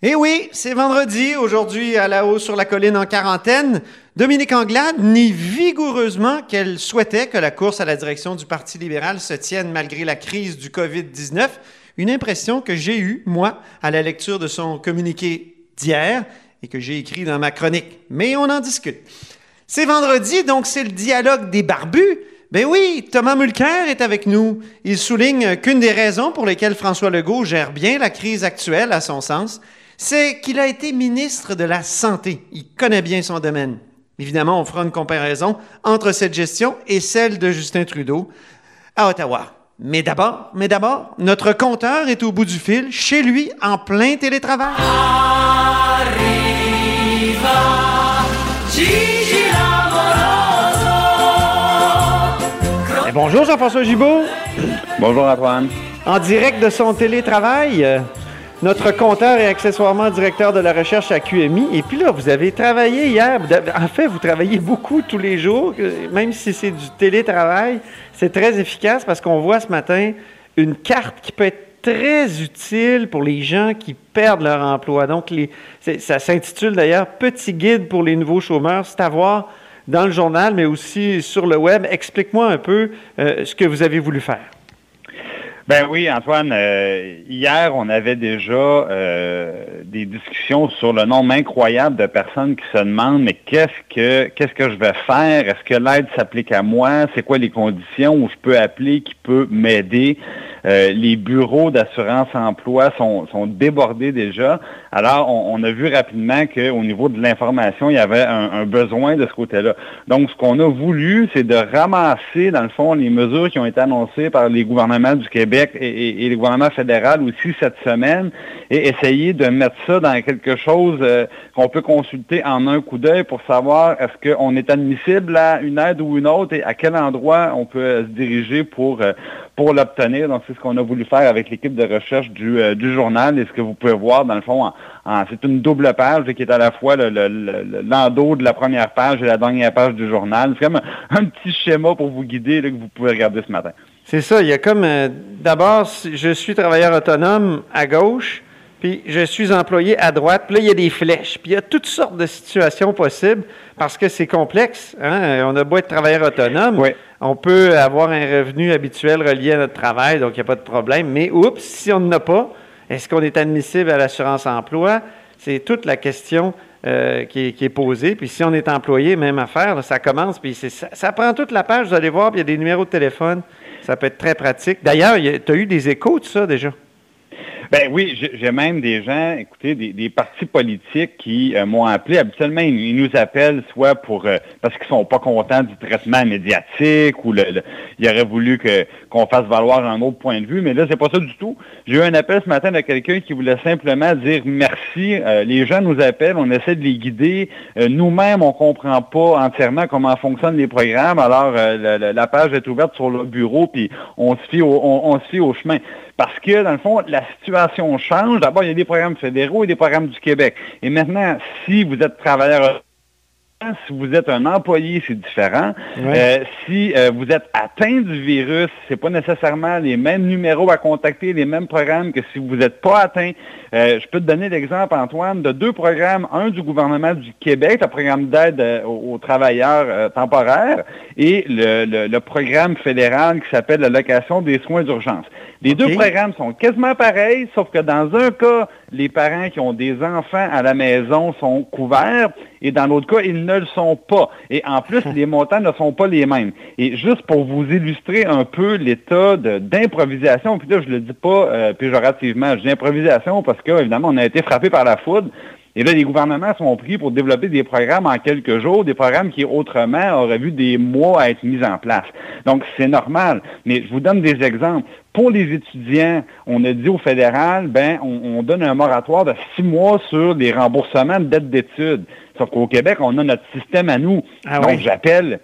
Eh oui, c'est vendredi, aujourd'hui à la haut sur la colline en quarantaine. Dominique Anglade nie vigoureusement qu'elle souhaitait que la course à la direction du Parti libéral se tienne malgré la crise du COVID-19. Une impression que j'ai eue, moi, à la lecture de son communiqué d'hier et que j'ai écrit dans ma chronique. Mais on en discute. C'est vendredi, donc c'est le dialogue des barbus. Ben oui, Thomas Mulcair est avec nous. Il souligne qu'une des raisons pour lesquelles François Legault gère bien la crise actuelle, à son sens, c'est qu'il a été ministre de la Santé. Il connaît bien son domaine. Évidemment, on fera une comparaison entre cette gestion et celle de Justin Trudeau à Ottawa. Mais d'abord, mais d'abord, notre compteur est au bout du fil, chez lui, en plein télétravail. Bonjour Jean-François Gibault. Bonjour Antoine. En direct de son télétravail, euh, notre compteur et accessoirement directeur de la recherche à QMI. Et puis là, vous avez travaillé hier. En fait, vous travaillez beaucoup tous les jours, euh, même si c'est du télétravail. C'est très efficace parce qu'on voit ce matin une carte qui peut être très utile pour les gens qui perdent leur emploi. Donc, les, ça s'intitule d'ailleurs Petit guide pour les nouveaux chômeurs. C'est à voir dans le journal, mais aussi sur le web. Explique-moi un peu euh, ce que vous avez voulu faire. Ben oui, Antoine, euh, hier, on avait déjà euh, des discussions sur le nombre incroyable de personnes qui se demandent mais qu'est-ce que qu'est-ce que je vais faire? Est-ce que l'aide s'applique à moi? C'est quoi les conditions où je peux appeler qui peut m'aider? Euh, les bureaux d'assurance emploi sont, sont, débordés déjà. Alors, on, a vu rapidement qu'au niveau de l'information, il y avait un, besoin de ce côté-là. Donc, ce qu'on a voulu, c'est de ramasser, dans le fond, les mesures qui ont été annoncées par les gouvernements du Québec et, le gouvernement fédéral aussi cette semaine et essayer de mettre ça dans quelque chose euh, qu'on peut consulter en un coup d'œil pour savoir est-ce qu'on est admissible à une aide ou une autre et à quel endroit on peut se diriger pour, euh, pour l'obtenir. Donc, c'est ce qu'on a voulu faire avec l'équipe de recherche du, euh, du journal. Et ce que vous pouvez voir, dans le fond, c'est une double page qui est à la fois l'endos de la première page et la dernière page du journal. C'est comme un, petit schéma pour vous guider que vous pouvez regarder ce matin. C'est ça. Il y a comme, euh, d'abord, je suis travailleur autonome à gauche, puis je suis employé à droite, puis là, il y a des flèches, puis il y a toutes sortes de situations possibles parce que c'est complexe. Hein. On a beau être travailleur autonome. Oui. On peut avoir un revenu habituel relié à notre travail, donc il n'y a pas de problème. Mais oups, si on n'en a pas, est-ce qu'on est admissible à l'assurance emploi? C'est toute la question euh, qui, est, posée. Puis si on est employé, même affaire, ça commence, puis ça, ça, prend toute la page, vous allez voir, puis il y a des numéros de téléphone. Ça peut être très pratique. D'ailleurs, tu as eu des échos de ça déjà? Ben oui, j'ai même des gens, écoutez, des, partis politiques qui euh, m'ont appelé. Habituellement, ils, nous appellent soit pour euh, parce qu'ils sont pas contents du traitement médiatique ou le, ils auraient voulu qu'on fasse valoir un autre point de vue, mais là, c'est pas ça du tout. J'ai eu un appel ce matin de quelqu'un qui voulait simplement dire merci. Euh, les gens nous appellent, on essaie de les guider. Nous-mêmes, on comprend pas entièrement comment fonctionnent les programmes. Alors, la, page est ouverte sur le bureau, puis on se fie on, on se fie au chemin. Parce que, dans le fond, la situation change. D'abord, il y a des programmes fédéraux et des programmes du Québec. Et maintenant, si vous êtes travailleur si vous êtes un employé, c'est différent. Euh, si euh, vous êtes atteint du virus, c'est pas nécessairement les mêmes numéros à contacter, les mêmes programmes que si vous n'êtes pas atteint. Euh, je peux te donner l'exemple, Antoine, de deux programmes, un du gouvernement du Québec, le programme d'aide aux, travailleurs temporaires, et le, le, programme fédéral qui s'appelle l'allocation des soins d'urgence. Les deux programmes sont quasiment pareils, sauf que dans un cas, les parents qui ont des enfants à la maison sont couverts et dans l'autre cas, ils ne le sont pas. Et en plus, les montants ne sont pas les mêmes. Et juste pour vous illustrer un peu l'état d'improvisation, puis là, je le dis pas euh, péjorativement, je dis improvisation parce que, évidemment, on a été frappé par la foudre. Et là, les gouvernements sont pris pour développer des programmes en quelques jours, des programmes qui autrement auraient vu des mois à être mis en place. Donc, c'est normal. Mais je vous donne des exemples. Pour les étudiants, on a dit au fédéral, ben, on, donne un moratoire de six mois sur les remboursements de dettes d'études. Sauf qu'au Québec, on a notre système à nous. Ah Donc, j'appelle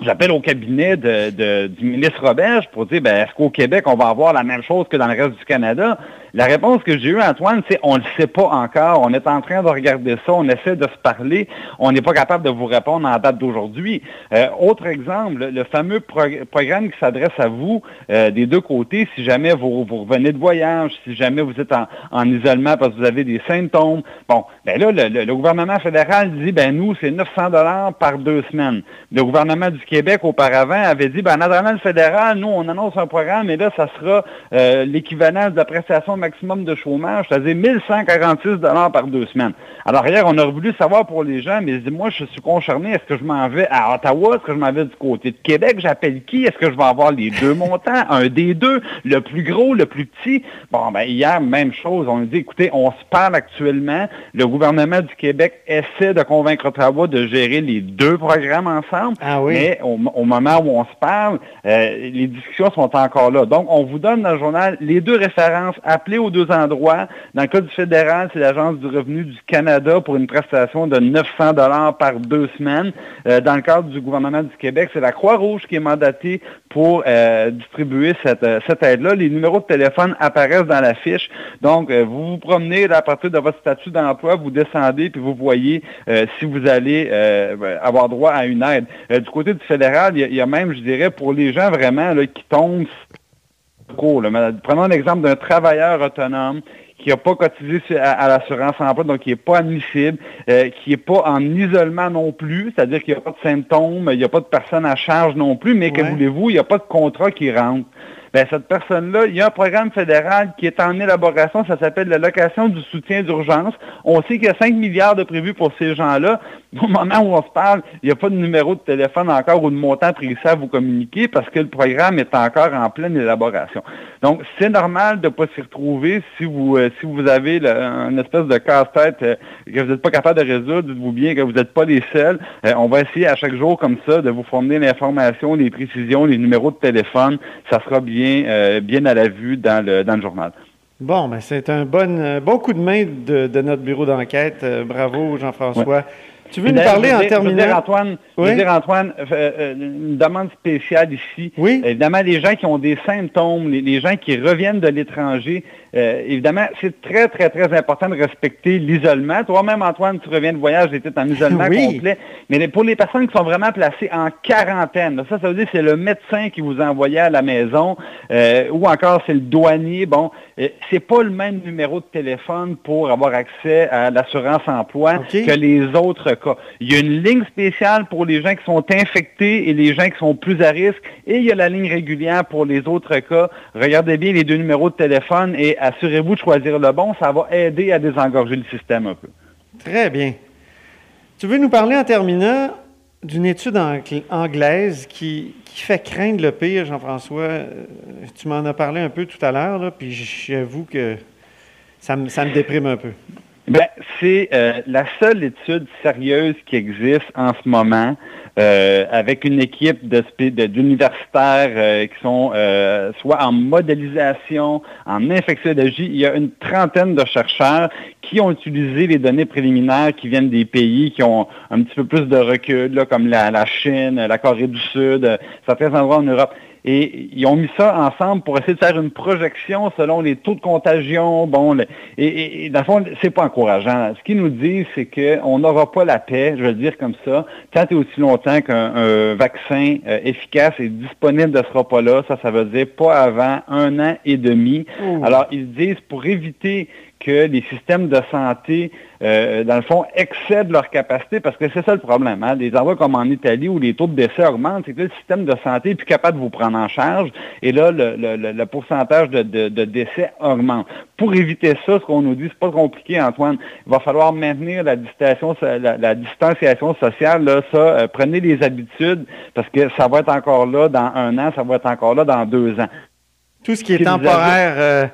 J'appelle au cabinet de, du ministre Roberge pour dire, ben, est-ce qu'au Québec, on va avoir la même chose que dans le reste du Canada? La réponse que j'ai eue, Antoine, c'est on ne le sait pas encore. On est en train de regarder ça, on essaie de se parler. On n'est pas capable de vous répondre en date d'aujourd'hui. Euh, autre exemple, le fameux programme qui s'adresse à vous euh, des deux côtés, si jamais vous, revenez de voyage, si jamais vous êtes en, isolement parce que vous avez des symptômes. Bon, ben là, le, gouvernement fédéral dit, ben nous, c'est 900 dollars par deux semaines. Le gouvernement du Québec, auparavant, avait dit, ben en le fédéral, nous, on annonce un programme et là, ça sera euh, l'équivalent de la prestation maximum de chômage, c'est-à-dire 1146 dollars par deux semaines. Alors hier, on a voulu savoir pour les gens, mais moi, je suis concerné, est-ce que je m'en vais à Ottawa, est-ce que je m'en vais du côté de Québec, j'appelle qui, est-ce que je vais avoir les deux montants, un des deux, le plus gros, le plus petit? Bon, ben hier, même chose, on dit, écoutez, on se parle actuellement, le gouvernement du Québec essaie de convaincre Ottawa de gérer les deux programmes ensemble, ah oui. mais au, moment où on se parle, euh, les discussions sont encore là. Donc, on vous donne dans le journal les deux références, appelez aux deux endroits. Dans le cas du fédéral, c'est l'Agence du revenu du Canada pour une prestation de 900 dollars par deux semaines. Euh, dans le cadre du gouvernement du Québec, c'est la Croix-Rouge qui est mandatée pour euh, distribuer cette, cette aide-là. Les numéros de téléphone apparaissent dans la fiche. Donc, vous vous promenez à partir de votre statut d'emploi, vous descendez, puis vous voyez si vous allez avoir droit à une aide. du côté du fédéral, il y, a même, je dirais, pour les gens vraiment qui tombent Prenons l'exemple d'un travailleur autonome qui n'a pas cotisé à, l'assurance emploi, donc qui n'est pas admissible, euh, qui n'est pas en isolement non plus, c'est-à-dire qu'il n'y a pas de symptômes, il n'y a pas de personne à charge non plus, mais que voulez-vous, il n'y a pas de contrat qui rentre. Ben, cette personne-là, il y a un programme fédéral qui est en élaboration, ça s'appelle l'allocation du soutien d'urgence. On sait qu'il y a 5 milliards de prévus pour ces gens-là. Au moment où on se parle, il n'y a pas de numéro de téléphone encore ou de montant précis à vous communiquer parce que le programme est encore en pleine élaboration. Donc, c'est normal de ne pas s'y retrouver si vous euh, si vous avez une espèce de casse-tête euh, que vous n'êtes pas capable de résoudre, dites-vous bien que vous n'êtes pas les seuls. Euh, on va essayer à chaque jour comme ça de vous fournir l'information, les précisions, les numéros de téléphone. Ça sera bien euh, bien, à la vue dans le, dans le journal. Bon, ben c'est un bon, euh, bon coup de main de, notre bureau d'enquête. Euh, bravo, Jean-François. Tu veux nous parler en terminant? Je Antoine, oui? dire, Antoine une demande spéciale ici. Oui? Évidemment, les gens qui ont des symptômes, les gens qui reviennent de l'étranger, euh, évidemment, c'est très, très, très important de respecter l'isolement. Toi-même, Antoine, tu reviens de voyage, j'étais en isolement complet. Mais pour les personnes qui sont vraiment placées en quarantaine, ça, ça veut dire que c'est le médecin qui vous a envoyé à la maison, euh, ou encore c'est le douanier. Bon, euh, c'est pas le même numéro de téléphone pour avoir accès à l'assurance emploi que les autres cas. Il y a une ligne spéciale pour les gens qui sont infectés et les gens qui sont plus à risque, et il y a la ligne régulière pour les autres cas. Regardez bien les deux numéros de téléphone et assurez-vous de choisir le bon, ça va aider à désengorger le système un peu. Très bien. Tu veux nous parler en terminant d'une étude anglaise qui, fait craindre le pire, Jean-François. Euh, tu m'en as parlé un peu tout à l'heure, puis j'avoue que ça me, ça me déprime un peu. Ben, c'est euh, la seule étude sérieuse qui existe en ce moment euh, avec une équipe d'universitaires euh, qui sont soit en modélisation, en infectiologie. Il y a une trentaine de chercheurs qui ont utilisé les données préliminaires qui viennent des pays qui ont un petit peu plus de recul, comme la, la Chine, la Corée du Sud, certains endroits en Europe. Et ils ont mis ça ensemble pour essayer de faire une projection selon les taux de contagion. Bon, et, et, dans le fond, c'est pas encourageant. Ce qu'ils nous disent, c'est qu'on n'aura pas la paix, je vais le dire comme ça, tant et aussi longtemps qu'un vaccin euh, efficace est disponible ne sera pas là. Ça, ça veut dire pas avant un an et demi. Alors, ils disent pour éviter que les systèmes de santé, euh, dans le fond, excèdent leur capacité, parce que c'est ça le problème. Hein? Des endroits comme en Italie où les taux de décès augmentent, c'est que le système de santé est plus capable de vous prendre en charge, et là, le, pourcentage de, décès augmente. Pour éviter ça, ce qu'on nous dit, c'est pas compliqué, Antoine. Il va falloir maintenir la, la, distanciation sociale. Là, ça, euh, prenez les habitudes, parce que ça va être encore là dans un an, ça va être encore là dans deux ans. Tout ce qui est temporaire...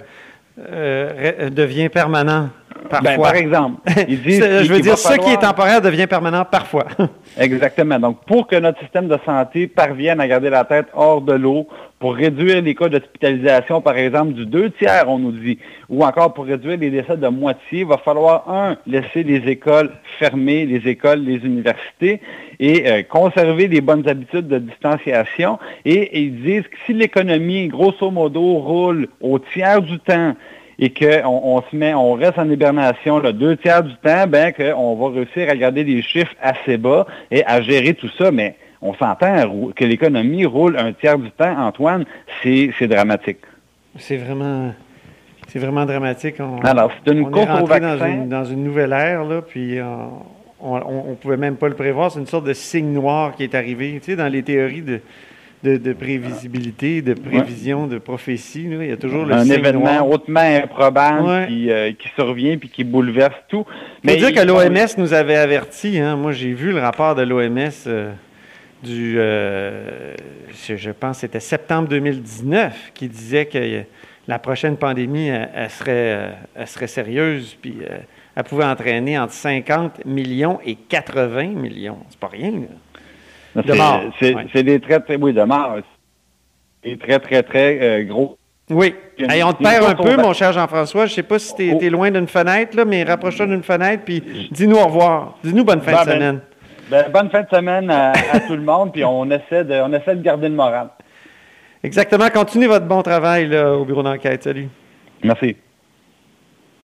Euh, devient permanent parfois. Ben, par exemple, je veux dire, ce qui est temporaire devient permanent parfois. Exactement. Donc, pour que notre système de santé parvienne à garder la tête hors de l'eau, pour réduire les cas d'hospitalisation, par exemple, du deux tiers, on nous dit, ou encore pour réduire les décès de moitié, il va falloir, un, laisser les écoles fermées, les écoles, les universités, et euh, conserver les bonnes habitudes de distanciation. Et, ils disent que si l'économie, grosso modo, roule au tiers du temps, et qu'on on se met, on reste en hibernation deux tiers du temps, ben qu'on va réussir à garder des chiffres assez bas et à gérer tout ça, mais on s'entend que l'économie roule un tiers du temps, Antoine, c'est dramatique. C'est vraiment, c'est vraiment dramatique. Alors, c'est une course au vaccin. Dans une, dans une, nouvelle ère, là, puis euh, on ne pouvait même pas le prévoir. C'est une sorte de signe noir qui est arrivé. Tu sais, dans les théories de, de, prévisibilité, de prévision, de prophétie. il y a toujours le Un événement hautement improbable qui, euh, qui, survient puis qui bouleverse tout. Mais dire que l'OMS nous avait averti. Hein. Moi, j'ai vu le rapport de l'OMS euh, du, euh, je, pense, c'était septembre 2019, qui disait que la prochaine pandémie, elle, serait, elle serait sérieuse, puis elle pouvait entraîner entre 50 millions et 80 millions. C'est pas rien. Là. C'est des très, très, oui, de mort. C'est très, très, très euh, gros. Oui. on te perd un peu, mon cher Jean-François. Je ne sais pas si tu es, oh. loin d'une fenêtre, là, mais rapproche-toi d'une fenêtre, puis dis-nous au revoir. Dis-nous bonne fin de ben, semaine. Ben, bonne fin de semaine à, tout le monde, puis on essaie, de, on essaie de garder le moral. Exactement. Continuez votre bon travail là, au bureau d'enquête. Salut. Merci.